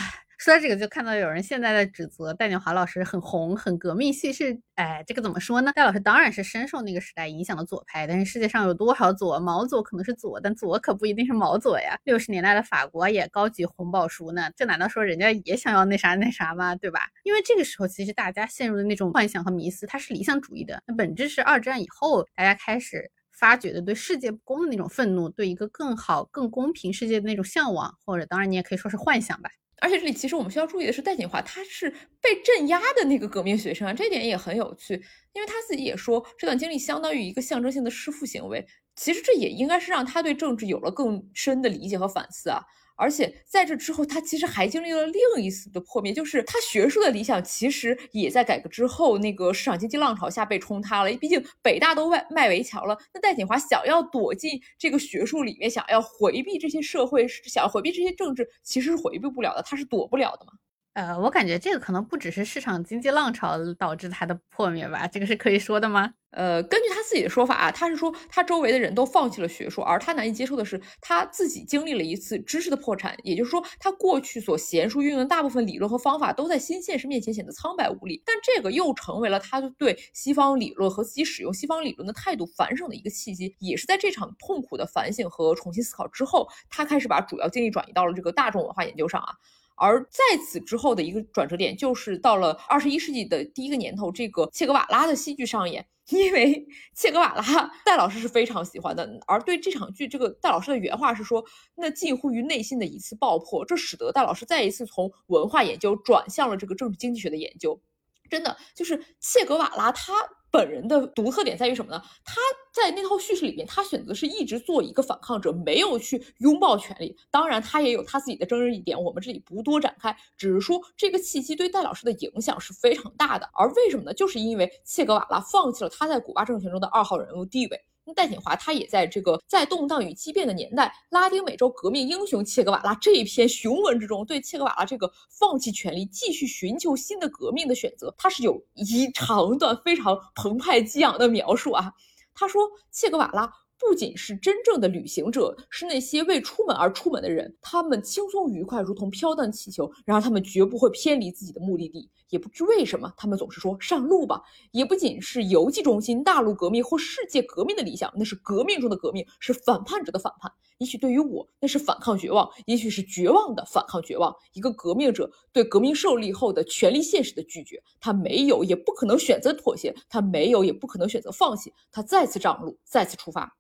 说到这个，就看到有人现在在指责戴锦华老师很红、很革命系是，哎，这个怎么说呢？戴老师当然是深受那个时代影响的左派，但是世界上有多少左？毛左可能是左，但左可不一定是毛左呀。六十年代的法国也高级红宝书呢，这难道说人家也想要那啥那啥吗？对吧？因为这个时候其实大家陷入的那种幻想和迷思，它是理想主义的，那本质是二战以后大家开始发掘的对世界不公的那种愤怒，对一个更好、更公平世界的那种向往，或者当然你也可以说是幻想吧。而且这里其实我们需要注意的是，戴锦华他是被镇压的那个革命学生啊，这点也很有趣，因为他自己也说这段经历相当于一个象征性的弑父行为。其实这也应该是让他对政治有了更深的理解和反思啊。而且在这之后，他其实还经历了另一次的破灭，就是他学术的理想其实也在改革之后那个市场经济浪潮下被冲塌了。毕竟北大都外卖围墙了，那戴锦华想要躲进这个学术里面，想要回避这些社会，想要回避这些政治，其实是回避不了的，他是躲不了的嘛。呃，我感觉这个可能不只是市场经济浪潮导致它的破灭吧，这个是可以说的吗？呃，根据他自己的说法啊，他是说他周围的人都放弃了学术，而他难以接受的是他自己经历了一次知识的破产，也就是说，他过去所娴熟运用的大部分理论和方法都在新现实面前显得苍白无力。但这个又成为了他对西方理论和自己使用西方理论的态度反省的一个契机。也是在这场痛苦的反省和重新思考之后，他开始把主要精力转移到了这个大众文化研究上啊。而在此之后的一个转折点，就是到了二十一世纪的第一个年头，这个切格瓦拉的戏剧上演。因为切格瓦拉，戴老师是非常喜欢的。而对这场剧，这个戴老师的原话是说：“那近乎于内心的一次爆破，这使得戴老师再一次从文化研究转向了这个政治经济学的研究。”真的，就是切格瓦拉他。本人的独特点在于什么呢？他在那套叙事里面，他选择是一直做一个反抗者，没有去拥抱权力。当然，他也有他自己的争议点，我们这里不多展开，只是说这个契机对戴老师的影响是非常大的。而为什么呢？就是因为切格瓦拉放弃了他在古巴政权中的二号人物地位。戴锦华他也在这个在动荡与激变的年代，拉丁美洲革命英雄切格瓦拉这一篇雄文之中，对切格瓦拉这个放弃权力、继续寻求新的革命的选择，他是有一长段非常澎湃激昂的描述啊。他说，切格瓦拉。不仅是真正的旅行者，是那些为出门而出门的人。他们轻松愉快，如同飘荡气球。然而，他们绝不会偏离自己的目的地。也不知为什么，他们总是说上路吧。也不仅是游记中心、大陆革命或世界革命的理想，那是革命中的革命，是反叛者的反叛。也许对于我，那是反抗绝望；也许是绝望的反抗绝望。一个革命者对革命胜利后的权力现实的拒绝，他没有，也不可能选择妥协；他没有，也不可能选择放弃。他再次上路，再次出发。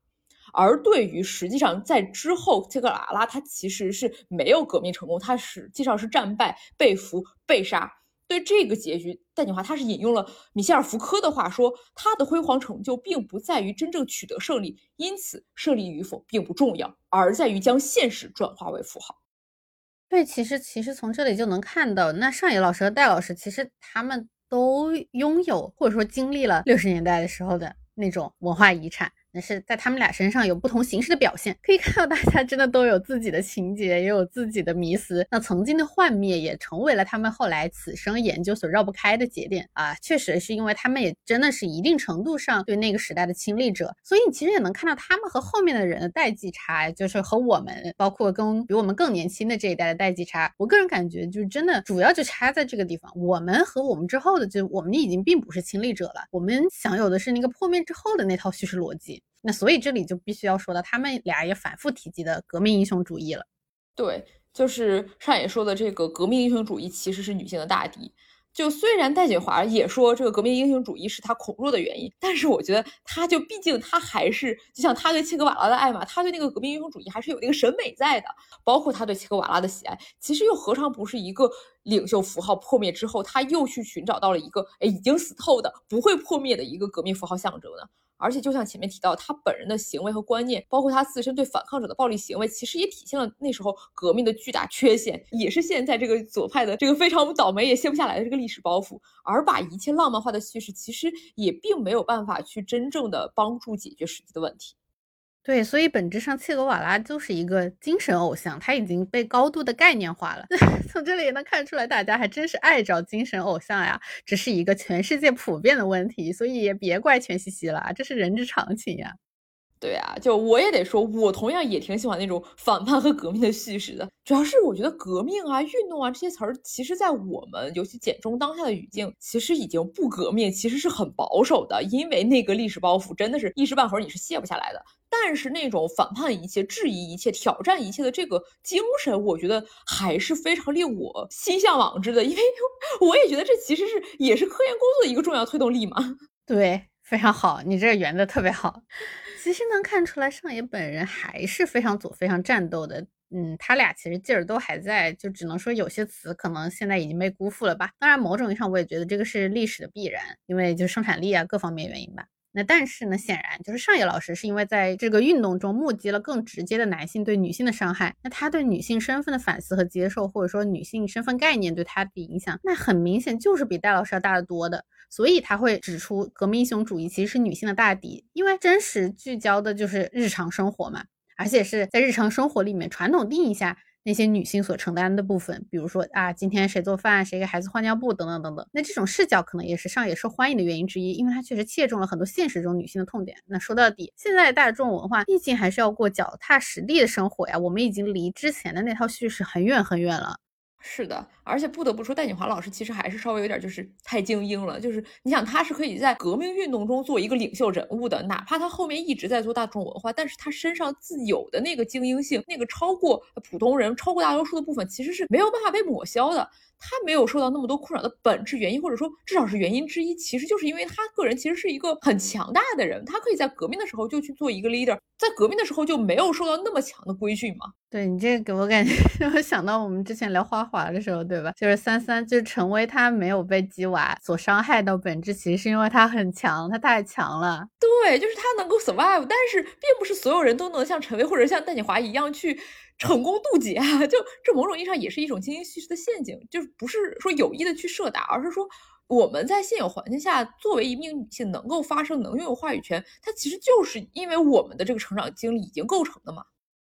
而对于实际上在之后，切格拉拉他其实是没有革命成功，他实际上是战败、被俘、被杀。对这个结局，戴锦华他是引用了米歇尔·福柯的话说：“他的辉煌成就并不在于真正取得胜利，因此胜利与否并不重要，而在于将现实转化为符号。”对，其实其实从这里就能看到，那上野老师和戴老师其实他们都拥有或者说经历了六十年代的时候的那种文化遗产。那是在他们俩身上有不同形式的表现。可以看到，大家真的都有自己的情节，也有自己的迷思。那曾经的幻灭也成为了他们后来此生研究所绕不开的节点啊！确实是因为他们也真的是一定程度上对那个时代的亲历者，所以你其实也能看到他们和后面的人的代际差，就是和我们，包括跟比我们更年轻的这一代的代际差。我个人感觉，就是真的主要就差在这个地方。我们和我们之后的，就我们已经并不是亲历者了，我们享有的是那个破灭之后的那套叙事逻辑。那所以这里就必须要说到他们俩也反复提及的革命英雄主义了。对，就是上野说的这个革命英雄主义其实是女性的大敌。就虽然戴锦华也说这个革命英雄主义是他恐弱的原因，但是我觉得他就毕竟他还是就像他对切格瓦拉的爱嘛，他对那个革命英雄主义还是有那个审美在的，包括他对切格瓦拉的喜爱，其实又何尝不是一个领袖符号破灭之后，他又去寻找到了一个哎已经死透的不会破灭的一个革命符号象征呢？而且，就像前面提到，他本人的行为和观念，包括他自身对反抗者的暴力行为，其实也体现了那时候革命的巨大缺陷，也是现在这个左派的这个非常倒霉也卸不下来的这个历史包袱。而把一切浪漫化的叙事，其实也并没有办法去真正的帮助解决实际的问题。对，所以本质上切格瓦拉就是一个精神偶像，他已经被高度的概念化了。<laughs> 从这里也能看出来，大家还真是爱找精神偶像呀，只是一个全世界普遍的问题，所以也别怪全西西了，这是人之常情呀。对啊，就我也得说，我同样也挺喜欢那种反叛和革命的叙事的。主要是我觉得革命啊、运动啊这些词儿，其实在我们尤其简中当下的语境，其实已经不革命，其实是很保守的，因为那个历史包袱真的是一时半会儿你是卸不下来的。但是那种反叛一切、质疑一切、挑战一切的这个精神，我觉得还是非常令我心向往之的，因为 <laughs> 我也觉得这其实是也是科研工作的一个重要推动力嘛。<laughs> 对，非常好，你这个圆的特别好。其实能看出来，上野本人还是非常左、非常战斗的。嗯，他俩其实劲儿都还在，就只能说有些词可能现在已经被辜负了吧。当然，某种意义上我也觉得这个是历史的必然，因为就生产力啊各方面原因吧。那但是呢，显然就是上野老师是因为在这个运动中目击了更直接的男性对女性的伤害，那他对女性身份的反思和接受，或者说女性身份概念对他的影响，那很明显就是比戴老师要大得多的。所以他会指出，革命英雄主义其实是女性的大敌，因为真实聚焦的就是日常生活嘛，而且是在日常生活里面传统定义下那些女性所承担的部分，比如说啊，今天谁做饭，谁给孩子换尿布等等等等。那这种视角可能也是上野受欢迎的原因之一，因为它确实切中了很多现实中女性的痛点。那说到底，现在大众文化毕竟还是要过脚踏实地的生活呀，我们已经离之前的那套叙事很远很远了。是的，而且不得不说，戴锦华老师其实还是稍微有点就是太精英了。就是你想，他是可以在革命运动中做一个领袖人物的，哪怕他后面一直在做大众文化，但是他身上自有的那个精英性，那个超过普通人、超过大多数的部分，其实是没有办法被抹消的。他没有受到那么多困扰的本质原因，或者说至少是原因之一，其实就是因为他个人其实是一个很强大的人，他可以在革命的时候就去做一个 leader，在革命的时候就没有受到那么强的规训嘛。对你这个给我感觉，<laughs> 让我想到我们之前聊花滑的时候，对吧？就是三三就是陈威他没有被鸡娃所伤害到本质，其实是因为他很强，他太强了。对，就是他能够 survive，但是并不是所有人都能像陈威或者像戴锦华一样去。成功渡劫啊，<laughs> 就这某种意义上也是一种精英叙事的陷阱，就是不是说有意的去设打，而是说我们在现有环境下，作为一名女性能够发声、能拥有话语权，它其实就是因为我们的这个成长经历已经构成的嘛。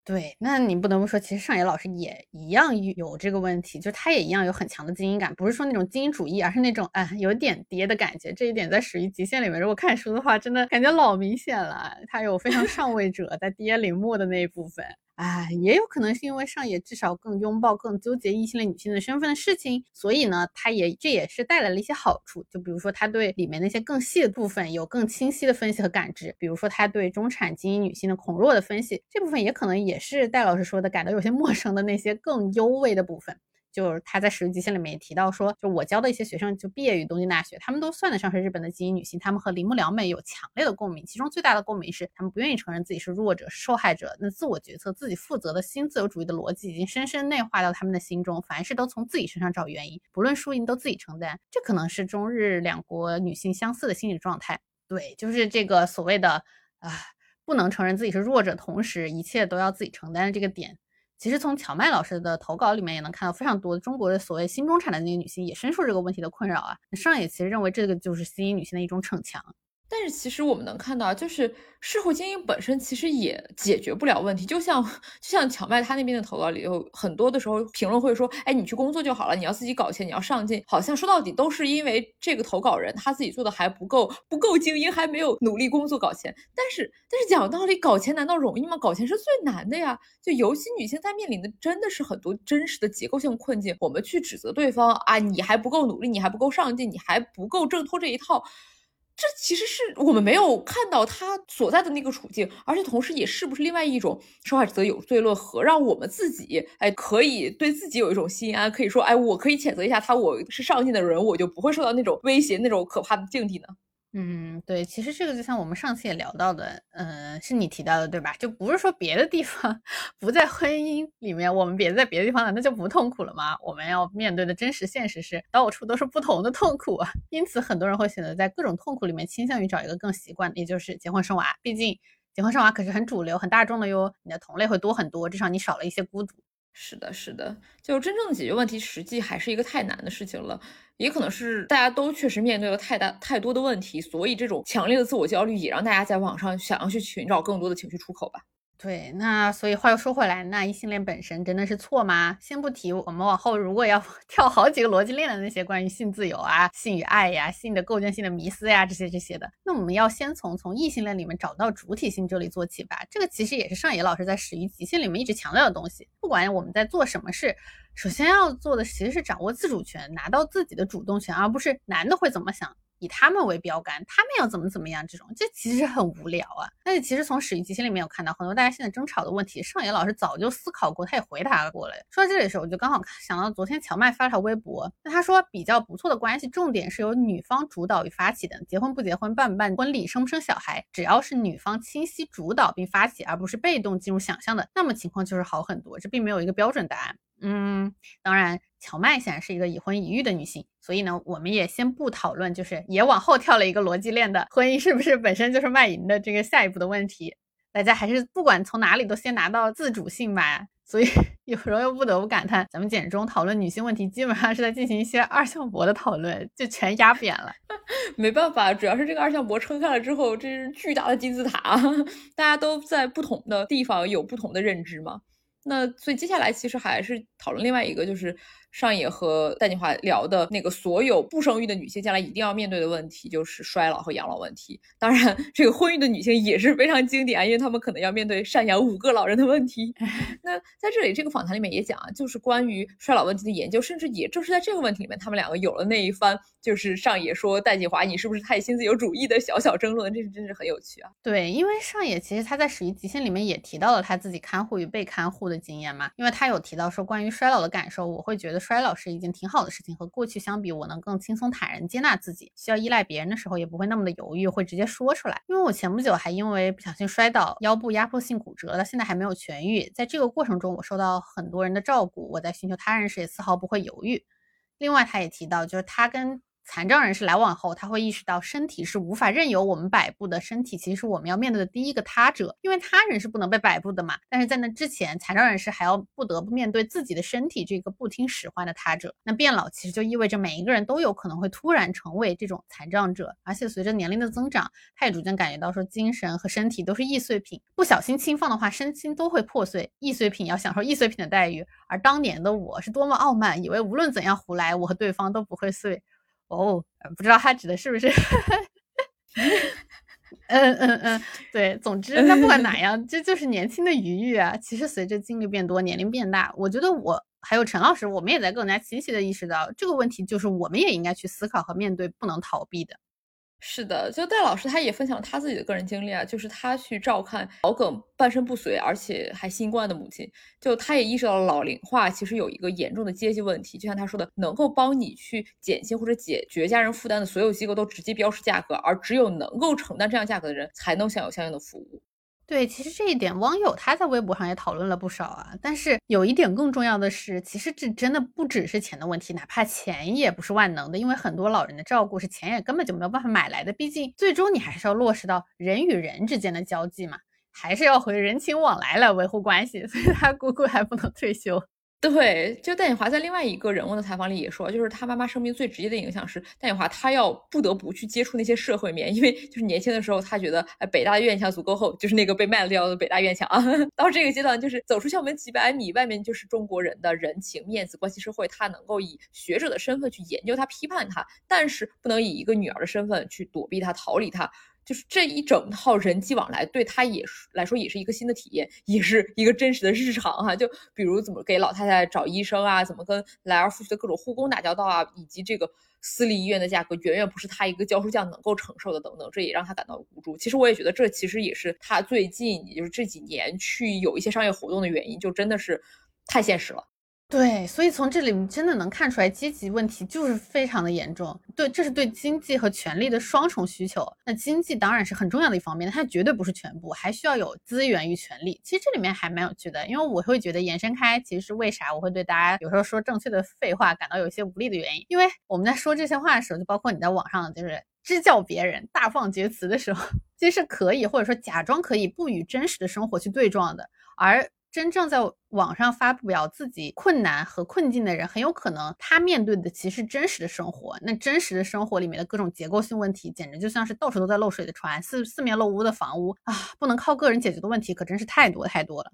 对，那你不得不说，其实上野老师也一样有这个问题，就他也一样有很强的精英感，不是说那种精英主义，而是那种啊有点爹的感觉。这一点在《始于极限》里面，如果看书的话，真的感觉老明显了。他有非常上位者在爹陵墓的那一部分。哎，也有可能是因为上野至少更拥抱、更纠结异性恋女性的身份的事情，所以呢，他也这也是带来了一些好处。就比如说，他对里面那些更细的部分有更清晰的分析和感知。比如说，他对中产精英女性的恐弱的分析，这部分也可能也是戴老师说的感到有些陌生的那些更优位的部分。就是他在《史记极限》里面也提到说，就我教的一些学生就毕业于东京大学，他们都算得上是日本的精英女性，他们和铃木良美有强烈的共鸣。其中最大的共鸣是，他们不愿意承认自己是弱者、受害者。那自我决策、自己负责的新自由主义的逻辑已经深深内化到他们的心中，凡事都从自己身上找原因，不论输赢都自己承担。这可能是中日两国女性相似的心理状态。对，就是这个所谓的啊，不能承认自己是弱者，同时一切都要自己承担的这个点。其实从荞麦老师的投稿里面也能看到，非常多中国的所谓新中产的那些女性也深受这个问题的困扰啊。上野其实认为这个就是吸引女性的一种逞强。但是其实我们能看到，就是社会精英本身其实也解决不了问题。就像就像荞麦他那边的投稿里，有很多的时候评论会说：“哎，你去工作就好了，你要自己搞钱，你要上进。”好像说到底都是因为这个投稿人他自己做的还不够，不够精英，还没有努力工作搞钱。但是但是讲道理，搞钱难道容易吗？搞钱是最难的呀！就尤其女性在面临的真的是很多真实的结构性困境，我们去指责对方啊，你还不够努力，你还不够上进，你还不够挣脱这一套。这其实是我们没有看到他所在的那个处境，而且同时也是不是另外一种受害者有罪论和让我们自己哎可以对自己有一种心安，可以说哎我可以谴责一下他，我是上进的人，我就不会受到那种威胁、那种可怕的境地呢？嗯，对，其实这个就像我们上次也聊到的，嗯，是你提到的，对吧？就不是说别的地方 <laughs> 不在婚姻里面，我们别在别的地方了，那就不痛苦了吗？我们要面对的真实现实是，到处都是不同的痛苦啊。<laughs> 因此，很多人会选择在各种痛苦里面倾向于找一个更习惯，也就是结婚生娃。毕竟，结婚生娃可是很主流、很大众的哟，你的同类会多很多，至少你少了一些孤独。是的，是的，就真正的解决问题，实际还是一个太难的事情了。也可能是大家都确实面对了太大太多的问题，所以这种强烈的自我焦虑也让大家在网上想要去寻找更多的情绪出口吧。对，那所以话又说回来，那异性恋本身真的是错吗？先不提，我们往后如果要 <laughs> 跳好几个逻辑链的那些关于性自由啊、性与爱呀、性的构建性的迷思呀这些这些的，那我们要先从从异性恋里面找到主体性这里做起吧。这个其实也是上野老师在《始于极限》里面一直强调的东西。不管我们在做什么事，首先要做的其实是掌握自主权，拿到自己的主动权，而不是男的会怎么想。以他们为标杆，他们要怎么怎么样？这种这其实很无聊啊。但是其实从《始于极限》里面有看到很多大家现在争吵的问题，上野老师早就思考过，他也回答过了。说到这里的时候，我就刚好想到昨天乔麦发了条微博，那他说比较不错的关系，重点是由女方主导与发起的，结婚不结婚，办不办婚礼，生不生小孩，只要是女方清晰主导并发起，而不是被动进入想象的，那么情况就是好很多。这并没有一个标准答案。嗯，当然，荞麦显然是一个已婚已育的女性，所以呢，我们也先不讨论，就是也往后跳了一个逻辑链的婚姻是不是本身就是卖淫的这个下一步的问题。大家还是不管从哪里都先拿到自主性吧。所以 <laughs> 有时候又不得不感叹，咱们简中讨论女性问题，基本上是在进行一些二向箔的讨论，就全压扁了。<laughs> 没办法，主要是这个二向箔撑开了之后，这是巨大的金字塔，<laughs> 大家都在不同的地方有不同的认知嘛。那所以接下来其实还是讨论另外一个，就是。上野和戴锦华聊的那个所有不生育的女性将来一定要面对的问题，就是衰老和养老问题。当然，这个婚育的女性也是非常经典，因为她们可能要面对赡养五个老人的问题。<laughs> 那在这里，这个访谈里面也讲啊，就是关于衰老问题的研究，甚至也正是在这个问题里面，他们两个有了那一番，就是上野说戴锦华你是不是太新自由主义的小小争论，这是真是很有趣啊。对，因为上野其实他在《始于极限》里面也提到了他自己看护与被看护的经验嘛，因为他有提到说关于衰老的感受，我会觉得。衰老是一件挺好的事情，和过去相比，我能更轻松坦然接纳自己，需要依赖别人的时候也不会那么的犹豫，会直接说出来。因为我前不久还因为不小心摔倒，腰部压迫性骨折了，现在还没有痊愈。在这个过程中，我受到很多人的照顾，我在寻求他人时也丝毫不会犹豫。另外，他也提到，就是他跟。残障人士来往后，他会意识到身体是无法任由我们摆布的，身体其实是我们要面对的第一个他者，因为他人是不能被摆布的嘛。但是在那之前，残障人士还要不得不面对自己的身体这个不听使唤的他者。那变老其实就意味着每一个人都有可能会突然成为这种残障者，而且随着年龄的增长，他也逐渐感觉到说精神和身体都是易碎品，不小心轻放的话，身心都会破碎。易碎品要享受易碎品的待遇，而当年的我是多么傲慢，以为无论怎样胡来，我和对方都不会碎。哦，不知道他指的是不是？<laughs> 嗯嗯嗯，对，总之，那不管哪 <laughs> 样，这就是年轻的余裕啊。其实随着经历变多，年龄变大，我觉得我还有陈老师，我们也在更加清晰的意识到这个问题，就是我们也应该去思考和面对，不能逃避的。是的，就戴老师他也分享他自己的个人经历啊，就是他去照看脑梗半身不遂而且还新冠的母亲，就他也意识到了老龄化其实有一个严重的阶级问题，就像他说的，能够帮你去减轻或者解决家人负担的所有机构都直接标示价格，而只有能够承担这样价格的人才能享有相应的服务。对，其实这一点网友他在微博上也讨论了不少啊。但是有一点更重要的是，其实这真的不只是钱的问题，哪怕钱也不是万能的，因为很多老人的照顾是钱也根本就没有办法买来的。毕竟最终你还是要落实到人与人之间的交际嘛，还是要回人情往来来维护关系。所以他姑姑还不能退休。对，就戴锦华在另外一个人物的采访里也说，就是他妈妈生命最直接的影响是戴锦华，他要不得不去接触那些社会面，因为就是年轻的时候他觉得，哎，北大的院墙足够厚，就是那个被卖了掉的北大院墙啊。<laughs> 到这个阶段，就是走出校门几百米，外面就是中国人的人情、面子、关系、社会，他能够以学者的身份去研究他、批判他，但是不能以一个女儿的身份去躲避他、逃离他。就是这一整套人际往来，对他也是来说也是一个新的体验，也是一个真实的日常哈。就比如怎么给老太太找医生啊，怎么跟来而复去的各种护工打交道啊，以及这个私立医院的价格远远不是他一个教书匠能够承受的等等，这也让他感到无助。其实我也觉得这其实也是他最近也就是这几年去有一些商业活动的原因，就真的是太现实了。对，所以从这里真的能看出来，阶级问题就是非常的严重。对，这是对经济和权力的双重需求。那经济当然是很重要的一方面，它绝对不是全部，还需要有资源与权力。其实这里面还蛮有趣的，因为我会觉得延伸开，其实是为啥我会对大家有时候说正确的废话感到有些无力的原因。因为我们在说这些话的时候，就包括你在网上就是支教别人、大放厥词的时候，其实是可以或者说假装可以不与真实的生活去对撞的，而。真正在网上发表自己困难和困境的人，很有可能他面对的其实真实的生活。那真实的生活里面的各种结构性问题，简直就像是到处都在漏水的船，四四面漏屋的房屋啊！不能靠个人解决的问题，可真是太多太多了。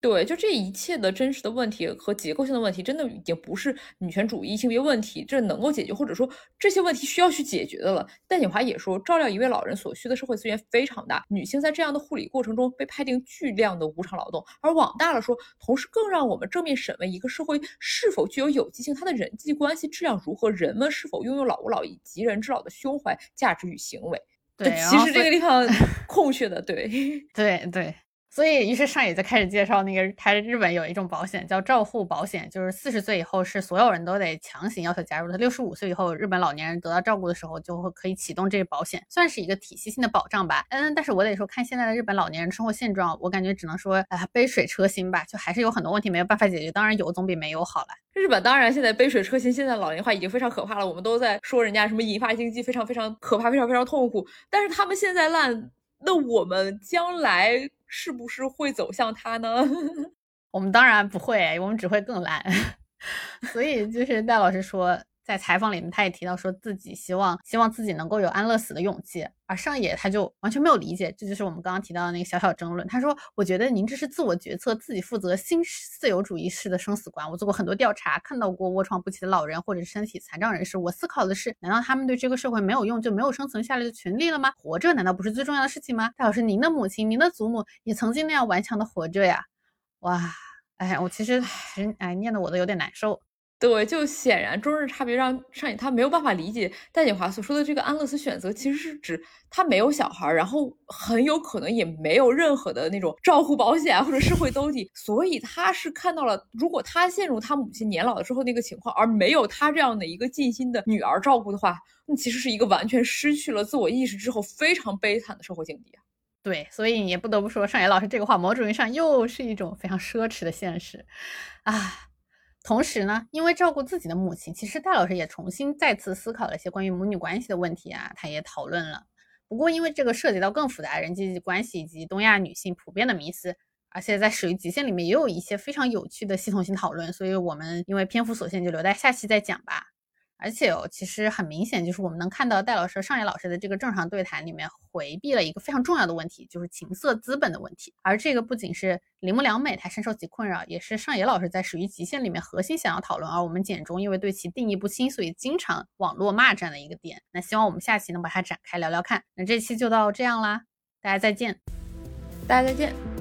对，就这一切的真实的问题和结构性的问题，真的已经不是女权主义性别问题这能够解决，或者说这些问题需要去解决的了。戴锦华也说，照料一位老人所需的社会资源非常大，女性在这样的护理过程中被判定巨量的无偿劳动。而往大了说，同时更让我们正面审问一个社会是否具有有机性，它的人际关系质量如何，人们是否拥有老吾老以及人之老的胸怀、价值与行为。对，其实这个地方 <laughs> 空缺的，对，对 <laughs> 对。所以，于是上野就开始介绍那个，他日本有一种保险叫照护保险，就是四十岁以后是所有人都得强行要求加入的。六十五岁以后，日本老年人得到照顾的时候，就会可以启动这个保险，算是一个体系性的保障吧。嗯，但是我得说，看现在的日本老年人生活现状，我感觉只能说，啊，杯水车薪吧，就还是有很多问题没有办法解决。当然有总比没有好了。日本当然现在杯水车薪，现在老龄化已经非常可怕了。我们都在说人家什么银发经济非常非常可怕，非常非常痛苦。但是他们现在烂，那我们将来。是不是会走向他呢？<laughs> 我们当然不会，我们只会更烂。<laughs> 所以就是戴老师说。在采访里面，他也提到说自己希望希望自己能够有安乐死的勇气，而上野他就完全没有理解，这就是我们刚刚提到的那个小小争论。他说：“我觉得您这是自我决策、自己负责新自由主义式的生死观。我做过很多调查，看到过卧床不起的老人或者身体残障人士。我思考的是，难道他们对这个社会没有用，就没有生存下来的权利了吗？活着难道不是最重要的事情吗？”戴老师，您的母亲、您的祖母也曾经那样顽强的活着呀！哇，哎，我其实其实哎，念的我都有点难受。对，就显然中日差别让上野他没有办法理解戴锦华所说的这个安乐死选择，其实是指他没有小孩，然后很有可能也没有任何的那种照护保险或者社会兜底，所以他是看到了，如果他陷入他母亲年老了之后那个情况，而没有他这样的一个尽心的女儿照顾的话，那其实是一个完全失去了自我意识之后非常悲惨的社会境地啊。对，所以也不得不说上野老师这个话，某种意义上又是一种非常奢侈的现实啊。同时呢，因为照顾自己的母亲，其实戴老师也重新再次思考了一些关于母女关系的问题啊，他也讨论了。不过因为这个涉及到更复杂的人际关系以及东亚女性普遍的迷思，而且在始于极限里面也有一些非常有趣的系统性讨论，所以我们因为篇幅所限，就留在下期再讲吧。而且哦，其实很明显，就是我们能看到戴老师、上野老师的这个正常对谈里面回避了一个非常重要的问题，就是情色资本的问题。而这个不仅是铃木良美她深受其困扰，也是上野老师在《始于极限》里面核心想要讨论，而我们简中因为对其定义不清，所以经常网络骂战的一个点。那希望我们下期能把它展开聊聊看。那这期就到这样啦，大家再见，大家再见。